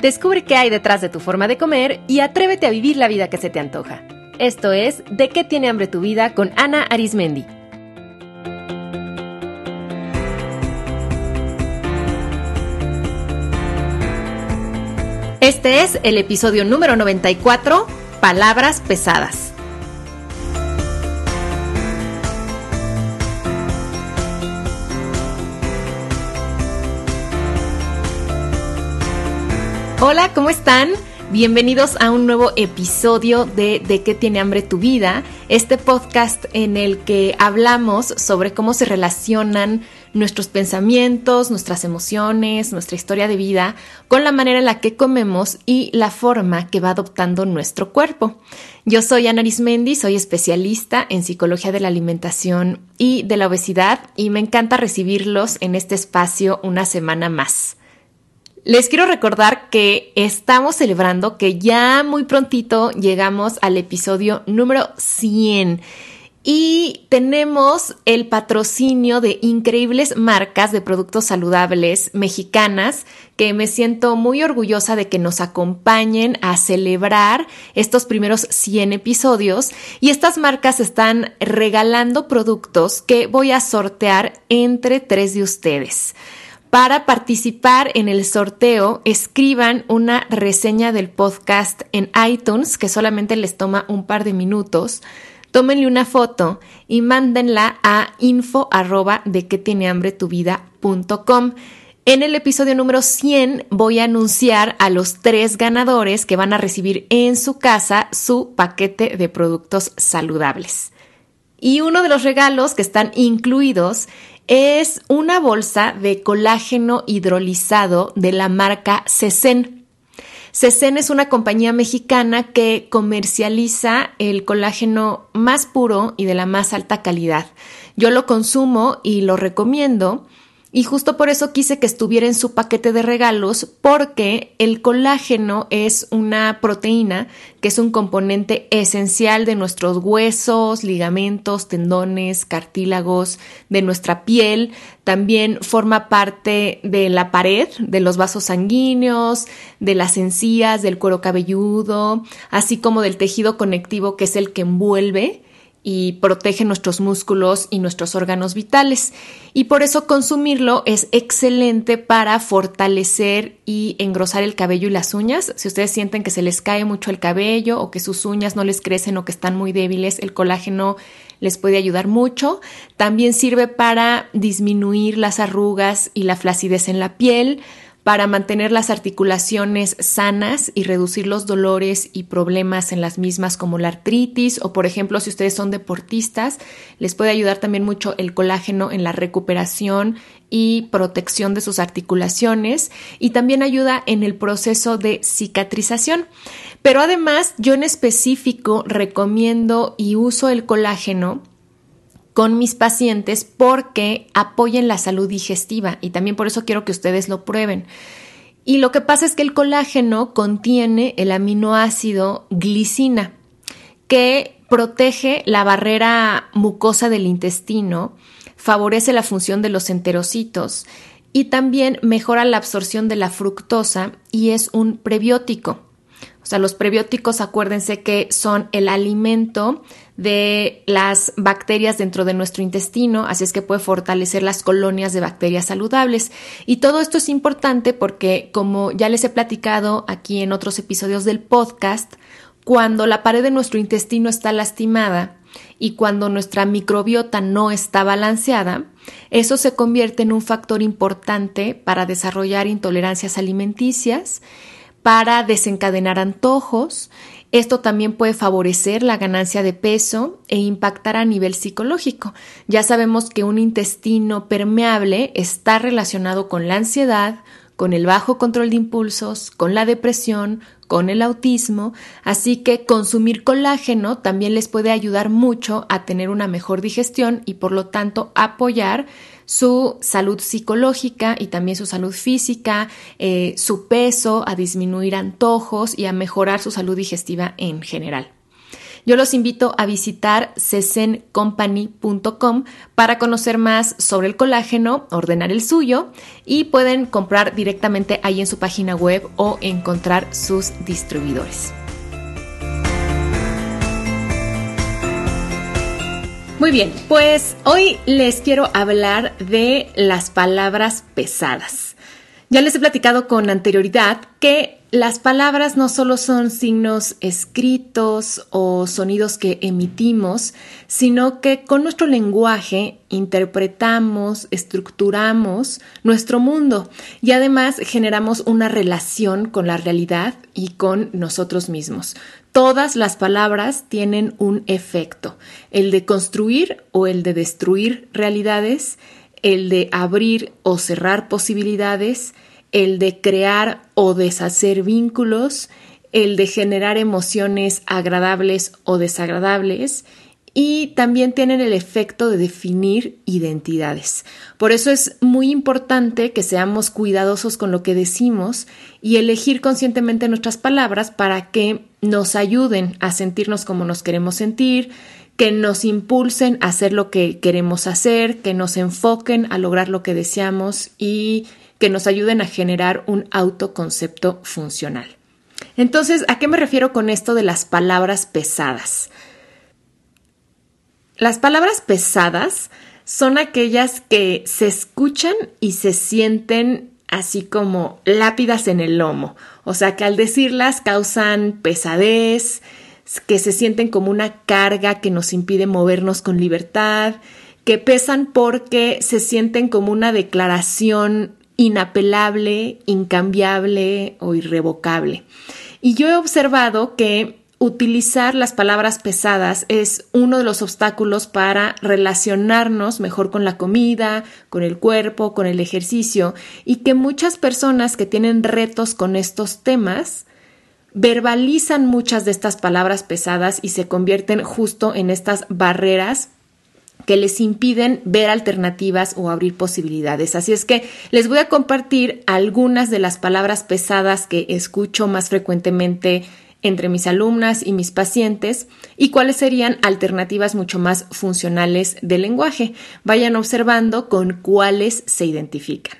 Descubre qué hay detrás de tu forma de comer y atrévete a vivir la vida que se te antoja. Esto es De qué tiene hambre tu vida con Ana Arismendi. Este es el episodio número 94, Palabras pesadas. Hola, ¿cómo están? Bienvenidos a un nuevo episodio de De qué tiene hambre tu vida, este podcast en el que hablamos sobre cómo se relacionan nuestros pensamientos, nuestras emociones, nuestra historia de vida con la manera en la que comemos y la forma que va adoptando nuestro cuerpo. Yo soy Ana Arismendi, soy especialista en psicología de la alimentación y de la obesidad y me encanta recibirlos en este espacio una semana más. Les quiero recordar que estamos celebrando que ya muy prontito llegamos al episodio número 100 y tenemos el patrocinio de increíbles marcas de productos saludables mexicanas que me siento muy orgullosa de que nos acompañen a celebrar estos primeros 100 episodios y estas marcas están regalando productos que voy a sortear entre tres de ustedes. Para participar en el sorteo, escriban una reseña del podcast en iTunes, que solamente les toma un par de minutos. Tómenle una foto y mándenla a info de que tiene hambre tu vida.com. En el episodio número 100 voy a anunciar a los tres ganadores que van a recibir en su casa su paquete de productos saludables. Y uno de los regalos que están incluidos es una bolsa de colágeno hidrolizado de la marca Cesen. Cesen es una compañía mexicana que comercializa el colágeno más puro y de la más alta calidad. Yo lo consumo y lo recomiendo y justo por eso quise que estuviera en su paquete de regalos porque el colágeno es una proteína que es un componente esencial de nuestros huesos, ligamentos, tendones, cartílagos, de nuestra piel. También forma parte de la pared, de los vasos sanguíneos, de las encías, del cuero cabelludo, así como del tejido conectivo que es el que envuelve y protege nuestros músculos y nuestros órganos vitales. Y por eso consumirlo es excelente para fortalecer y engrosar el cabello y las uñas. Si ustedes sienten que se les cae mucho el cabello o que sus uñas no les crecen o que están muy débiles, el colágeno les puede ayudar mucho. También sirve para disminuir las arrugas y la flacidez en la piel para mantener las articulaciones sanas y reducir los dolores y problemas en las mismas como la artritis o por ejemplo si ustedes son deportistas les puede ayudar también mucho el colágeno en la recuperación y protección de sus articulaciones y también ayuda en el proceso de cicatrización. Pero además yo en específico recomiendo y uso el colágeno con mis pacientes porque apoyen la salud digestiva y también por eso quiero que ustedes lo prueben. Y lo que pasa es que el colágeno contiene el aminoácido glicina, que protege la barrera mucosa del intestino, favorece la función de los enterocitos y también mejora la absorción de la fructosa y es un prebiótico. Sea, los prebióticos, acuérdense que son el alimento de las bacterias dentro de nuestro intestino, así es que puede fortalecer las colonias de bacterias saludables. Y todo esto es importante porque, como ya les he platicado aquí en otros episodios del podcast, cuando la pared de nuestro intestino está lastimada y cuando nuestra microbiota no está balanceada, eso se convierte en un factor importante para desarrollar intolerancias alimenticias para desencadenar antojos. Esto también puede favorecer la ganancia de peso e impactar a nivel psicológico. Ya sabemos que un intestino permeable está relacionado con la ansiedad, con el bajo control de impulsos, con la depresión, con el autismo, así que consumir colágeno también les puede ayudar mucho a tener una mejor digestión y por lo tanto apoyar su salud psicológica y también su salud física, eh, su peso, a disminuir antojos y a mejorar su salud digestiva en general. Yo los invito a visitar cesencompany.com para conocer más sobre el colágeno, ordenar el suyo y pueden comprar directamente ahí en su página web o encontrar sus distribuidores. Muy bien, pues hoy les quiero hablar de las palabras pesadas. Ya les he platicado con anterioridad que las palabras no solo son signos escritos o sonidos que emitimos, sino que con nuestro lenguaje interpretamos, estructuramos nuestro mundo y además generamos una relación con la realidad y con nosotros mismos. Todas las palabras tienen un efecto, el de construir o el de destruir realidades, el de abrir o cerrar posibilidades, el de crear o deshacer vínculos, el de generar emociones agradables o desagradables y también tienen el efecto de definir identidades. Por eso es muy importante que seamos cuidadosos con lo que decimos y elegir conscientemente nuestras palabras para que nos ayuden a sentirnos como nos queremos sentir, que nos impulsen a hacer lo que queremos hacer, que nos enfoquen a lograr lo que deseamos y que nos ayuden a generar un autoconcepto funcional. Entonces, ¿a qué me refiero con esto de las palabras pesadas? Las palabras pesadas son aquellas que se escuchan y se sienten así como lápidas en el lomo, o sea que al decirlas causan pesadez, que se sienten como una carga que nos impide movernos con libertad, que pesan porque se sienten como una declaración inapelable, incambiable o irrevocable. Y yo he observado que utilizar las palabras pesadas es uno de los obstáculos para relacionarnos mejor con la comida, con el cuerpo, con el ejercicio y que muchas personas que tienen retos con estos temas verbalizan muchas de estas palabras pesadas y se convierten justo en estas barreras que les impiden ver alternativas o abrir posibilidades. Así es que les voy a compartir algunas de las palabras pesadas que escucho más frecuentemente entre mis alumnas y mis pacientes y cuáles serían alternativas mucho más funcionales del lenguaje. Vayan observando con cuáles se identifican.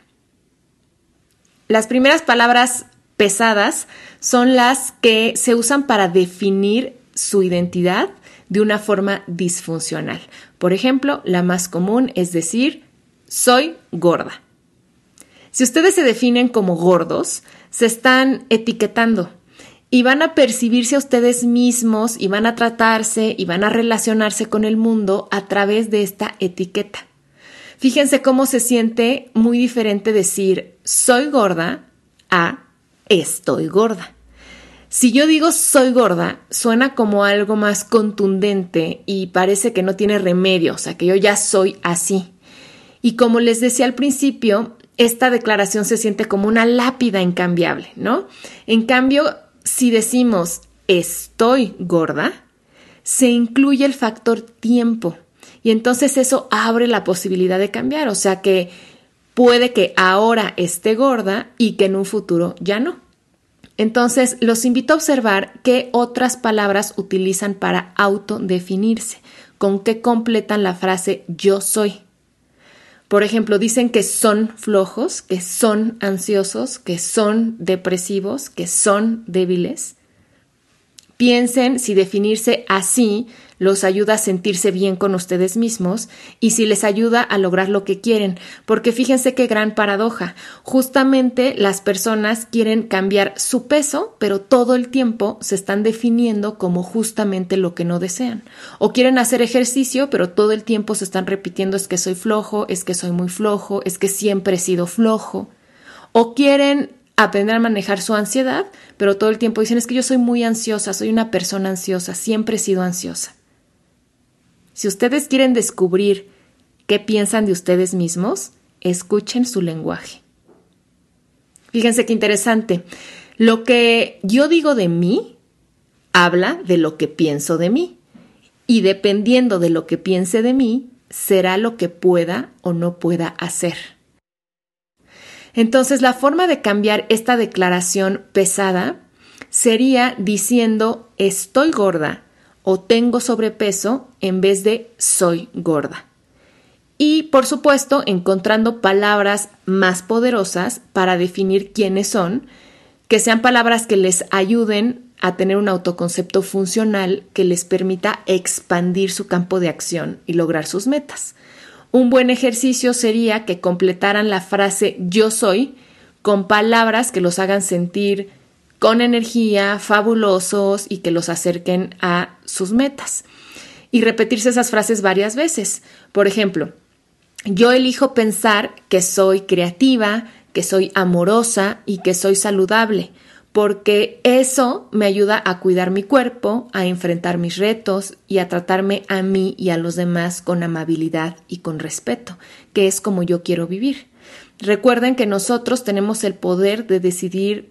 Las primeras palabras pesadas son las que se usan para definir su identidad de una forma disfuncional. Por ejemplo, la más común es decir, soy gorda. Si ustedes se definen como gordos, se están etiquetando y van a percibirse a ustedes mismos y van a tratarse y van a relacionarse con el mundo a través de esta etiqueta. Fíjense cómo se siente muy diferente decir soy gorda a estoy gorda. Si yo digo soy gorda, suena como algo más contundente y parece que no tiene remedio, o sea, que yo ya soy así. Y como les decía al principio, esta declaración se siente como una lápida incambiable, ¿no? En cambio, si decimos estoy gorda, se incluye el factor tiempo y entonces eso abre la posibilidad de cambiar, o sea que puede que ahora esté gorda y que en un futuro ya no. Entonces, los invito a observar qué otras palabras utilizan para autodefinirse, con qué completan la frase yo soy. Por ejemplo, dicen que son flojos, que son ansiosos, que son depresivos, que son débiles. Piensen si definirse así los ayuda a sentirse bien con ustedes mismos y si les ayuda a lograr lo que quieren, porque fíjense qué gran paradoja. Justamente las personas quieren cambiar su peso, pero todo el tiempo se están definiendo como justamente lo que no desean. O quieren hacer ejercicio, pero todo el tiempo se están repitiendo es que soy flojo, es que soy muy flojo, es que siempre he sido flojo. O quieren aprender a manejar su ansiedad, pero todo el tiempo dicen es que yo soy muy ansiosa, soy una persona ansiosa, siempre he sido ansiosa. Si ustedes quieren descubrir qué piensan de ustedes mismos, escuchen su lenguaje. Fíjense qué interesante. Lo que yo digo de mí habla de lo que pienso de mí. Y dependiendo de lo que piense de mí, será lo que pueda o no pueda hacer. Entonces, la forma de cambiar esta declaración pesada sería diciendo estoy gorda o tengo sobrepeso en vez de soy gorda. Y por supuesto, encontrando palabras más poderosas para definir quiénes son, que sean palabras que les ayuden a tener un autoconcepto funcional que les permita expandir su campo de acción y lograr sus metas. Un buen ejercicio sería que completaran la frase yo soy con palabras que los hagan sentir con energía, fabulosos y que los acerquen a sus metas. Y repetirse esas frases varias veces. Por ejemplo, yo elijo pensar que soy creativa, que soy amorosa y que soy saludable porque eso me ayuda a cuidar mi cuerpo, a enfrentar mis retos y a tratarme a mí y a los demás con amabilidad y con respeto, que es como yo quiero vivir. Recuerden que nosotros tenemos el poder de decidir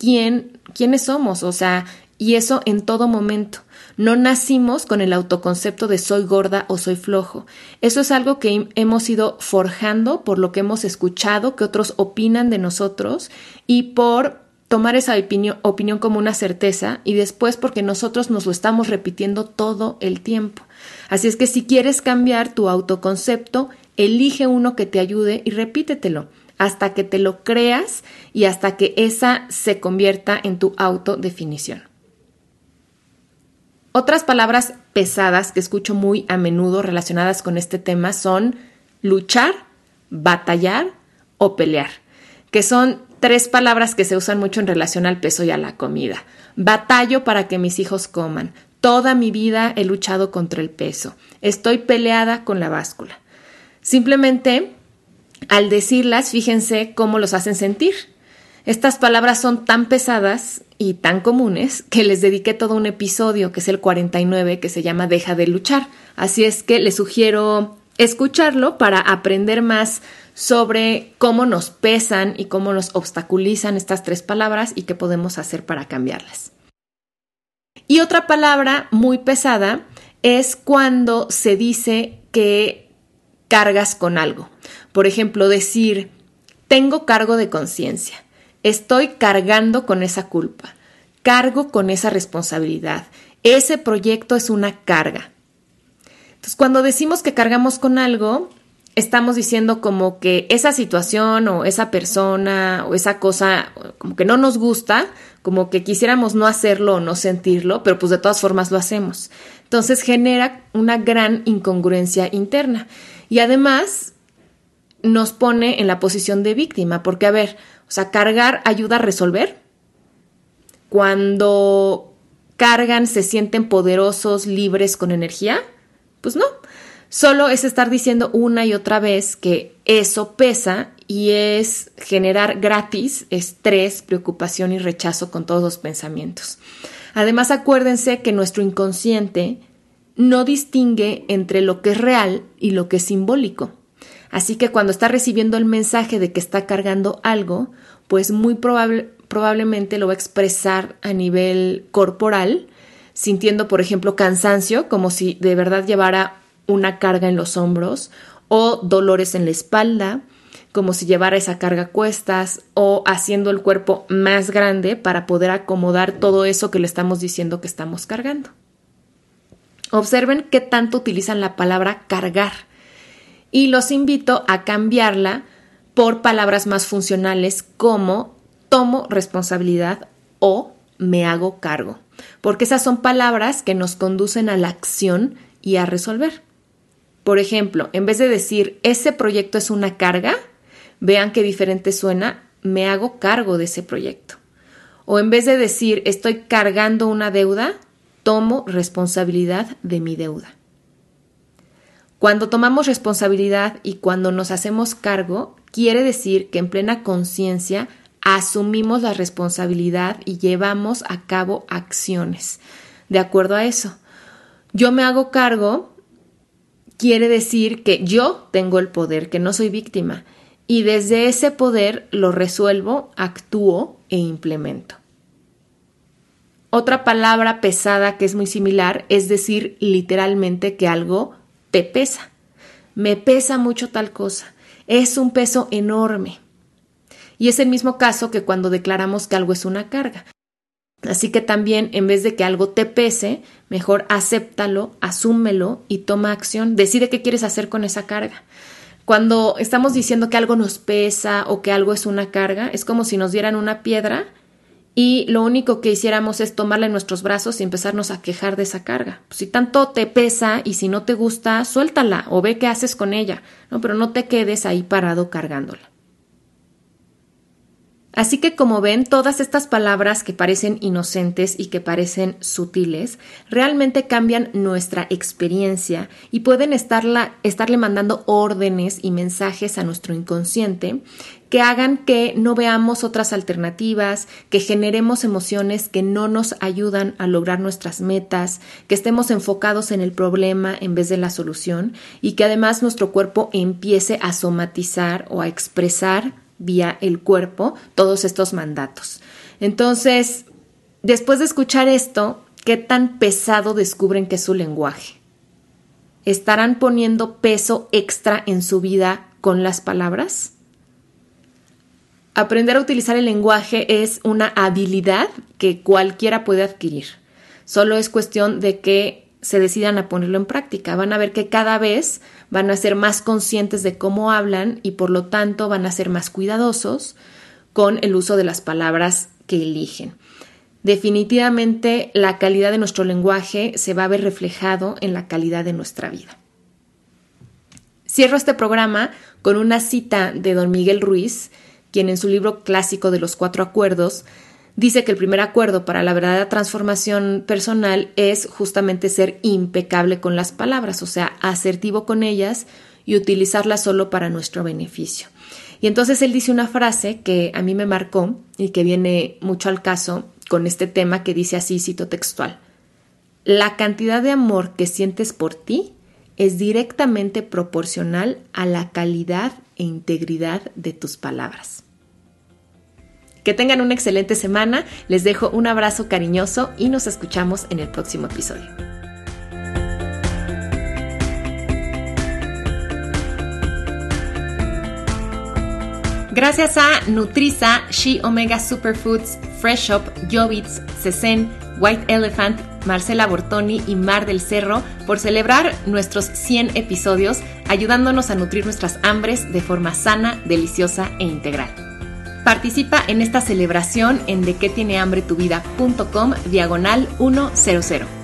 quién, quiénes somos, o sea, y eso en todo momento. No nacimos con el autoconcepto de soy gorda o soy flojo. Eso es algo que hemos ido forjando por lo que hemos escuchado que otros opinan de nosotros y por tomar esa opinión, como una certeza y después porque nosotros nos lo estamos repitiendo todo el tiempo. Así es que si quieres cambiar tu autoconcepto, elige uno que te ayude y repítetelo hasta que te lo creas y hasta que esa se convierta en tu autodefinición. Otras palabras pesadas que escucho muy a menudo relacionadas con este tema son luchar, batallar o pelear, que son Tres palabras que se usan mucho en relación al peso y a la comida. Batallo para que mis hijos coman. Toda mi vida he luchado contra el peso. Estoy peleada con la báscula. Simplemente, al decirlas, fíjense cómo los hacen sentir. Estas palabras son tan pesadas y tan comunes que les dediqué todo un episodio, que es el 49, que se llama Deja de luchar. Así es que les sugiero escucharlo para aprender más sobre cómo nos pesan y cómo nos obstaculizan estas tres palabras y qué podemos hacer para cambiarlas. Y otra palabra muy pesada es cuando se dice que cargas con algo. Por ejemplo, decir, tengo cargo de conciencia, estoy cargando con esa culpa, cargo con esa responsabilidad, ese proyecto es una carga. Entonces, cuando decimos que cargamos con algo, estamos diciendo como que esa situación o esa persona o esa cosa como que no nos gusta, como que quisiéramos no hacerlo o no sentirlo, pero pues de todas formas lo hacemos. Entonces genera una gran incongruencia interna y además nos pone en la posición de víctima, porque a ver, o sea, cargar ayuda a resolver. Cuando cargan se sienten poderosos, libres, con energía, pues no, Solo es estar diciendo una y otra vez que eso pesa y es generar gratis estrés, preocupación y rechazo con todos los pensamientos. Además, acuérdense que nuestro inconsciente no distingue entre lo que es real y lo que es simbólico. Así que cuando está recibiendo el mensaje de que está cargando algo, pues muy probablemente lo va a expresar a nivel corporal, sintiendo, por ejemplo, cansancio, como si de verdad llevara una carga en los hombros o dolores en la espalda, como si llevara esa carga a cuestas o haciendo el cuerpo más grande para poder acomodar todo eso que le estamos diciendo que estamos cargando. Observen qué tanto utilizan la palabra cargar y los invito a cambiarla por palabras más funcionales como tomo responsabilidad o me hago cargo, porque esas son palabras que nos conducen a la acción y a resolver. Por ejemplo, en vez de decir ese proyecto es una carga, vean qué diferente suena, me hago cargo de ese proyecto. O en vez de decir estoy cargando una deuda, tomo responsabilidad de mi deuda. Cuando tomamos responsabilidad y cuando nos hacemos cargo, quiere decir que en plena conciencia asumimos la responsabilidad y llevamos a cabo acciones. De acuerdo a eso, yo me hago cargo quiere decir que yo tengo el poder, que no soy víctima, y desde ese poder lo resuelvo, actúo e implemento. Otra palabra pesada que es muy similar es decir literalmente que algo te pesa. Me pesa mucho tal cosa. Es un peso enorme. Y es el mismo caso que cuando declaramos que algo es una carga. Así que también en vez de que algo te pese, mejor acéptalo, asúmelo y toma acción. Decide qué quieres hacer con esa carga. Cuando estamos diciendo que algo nos pesa o que algo es una carga, es como si nos dieran una piedra y lo único que hiciéramos es tomarla en nuestros brazos y empezarnos a quejar de esa carga. si tanto te pesa y si no te gusta, suéltala o ve qué haces con ella, ¿no? Pero no te quedes ahí parado cargándola. Así que como ven, todas estas palabras que parecen inocentes y que parecen sutiles, realmente cambian nuestra experiencia y pueden estarla, estarle mandando órdenes y mensajes a nuestro inconsciente que hagan que no veamos otras alternativas, que generemos emociones que no nos ayudan a lograr nuestras metas, que estemos enfocados en el problema en vez de la solución y que además nuestro cuerpo empiece a somatizar o a expresar vía el cuerpo todos estos mandatos. Entonces, después de escuchar esto, ¿qué tan pesado descubren que es su lenguaje? ¿Estarán poniendo peso extra en su vida con las palabras? Aprender a utilizar el lenguaje es una habilidad que cualquiera puede adquirir. Solo es cuestión de que se decidan a ponerlo en práctica. Van a ver que cada vez van a ser más conscientes de cómo hablan y por lo tanto van a ser más cuidadosos con el uso de las palabras que eligen. Definitivamente la calidad de nuestro lenguaje se va a ver reflejado en la calidad de nuestra vida. Cierro este programa con una cita de don Miguel Ruiz, quien en su libro clásico de los cuatro acuerdos dice que el primer acuerdo para la verdadera transformación personal es justamente ser impecable con las palabras, o sea, asertivo con ellas y utilizarlas solo para nuestro beneficio. Y entonces él dice una frase que a mí me marcó y que viene mucho al caso con este tema que dice así, cito textual, la cantidad de amor que sientes por ti es directamente proporcional a la calidad e integridad de tus palabras. Que tengan una excelente semana, les dejo un abrazo cariñoso y nos escuchamos en el próximo episodio. Gracias a Nutriza, She Omega Superfoods, Fresh Shop, Jovitz, Cesen, White Elephant, Marcela Bortoni y Mar del Cerro por celebrar nuestros 100 episodios, ayudándonos a nutrir nuestras hambres de forma sana, deliciosa e integral. Participa en esta celebración en de tiene hambre tu vida.com diagonal 100.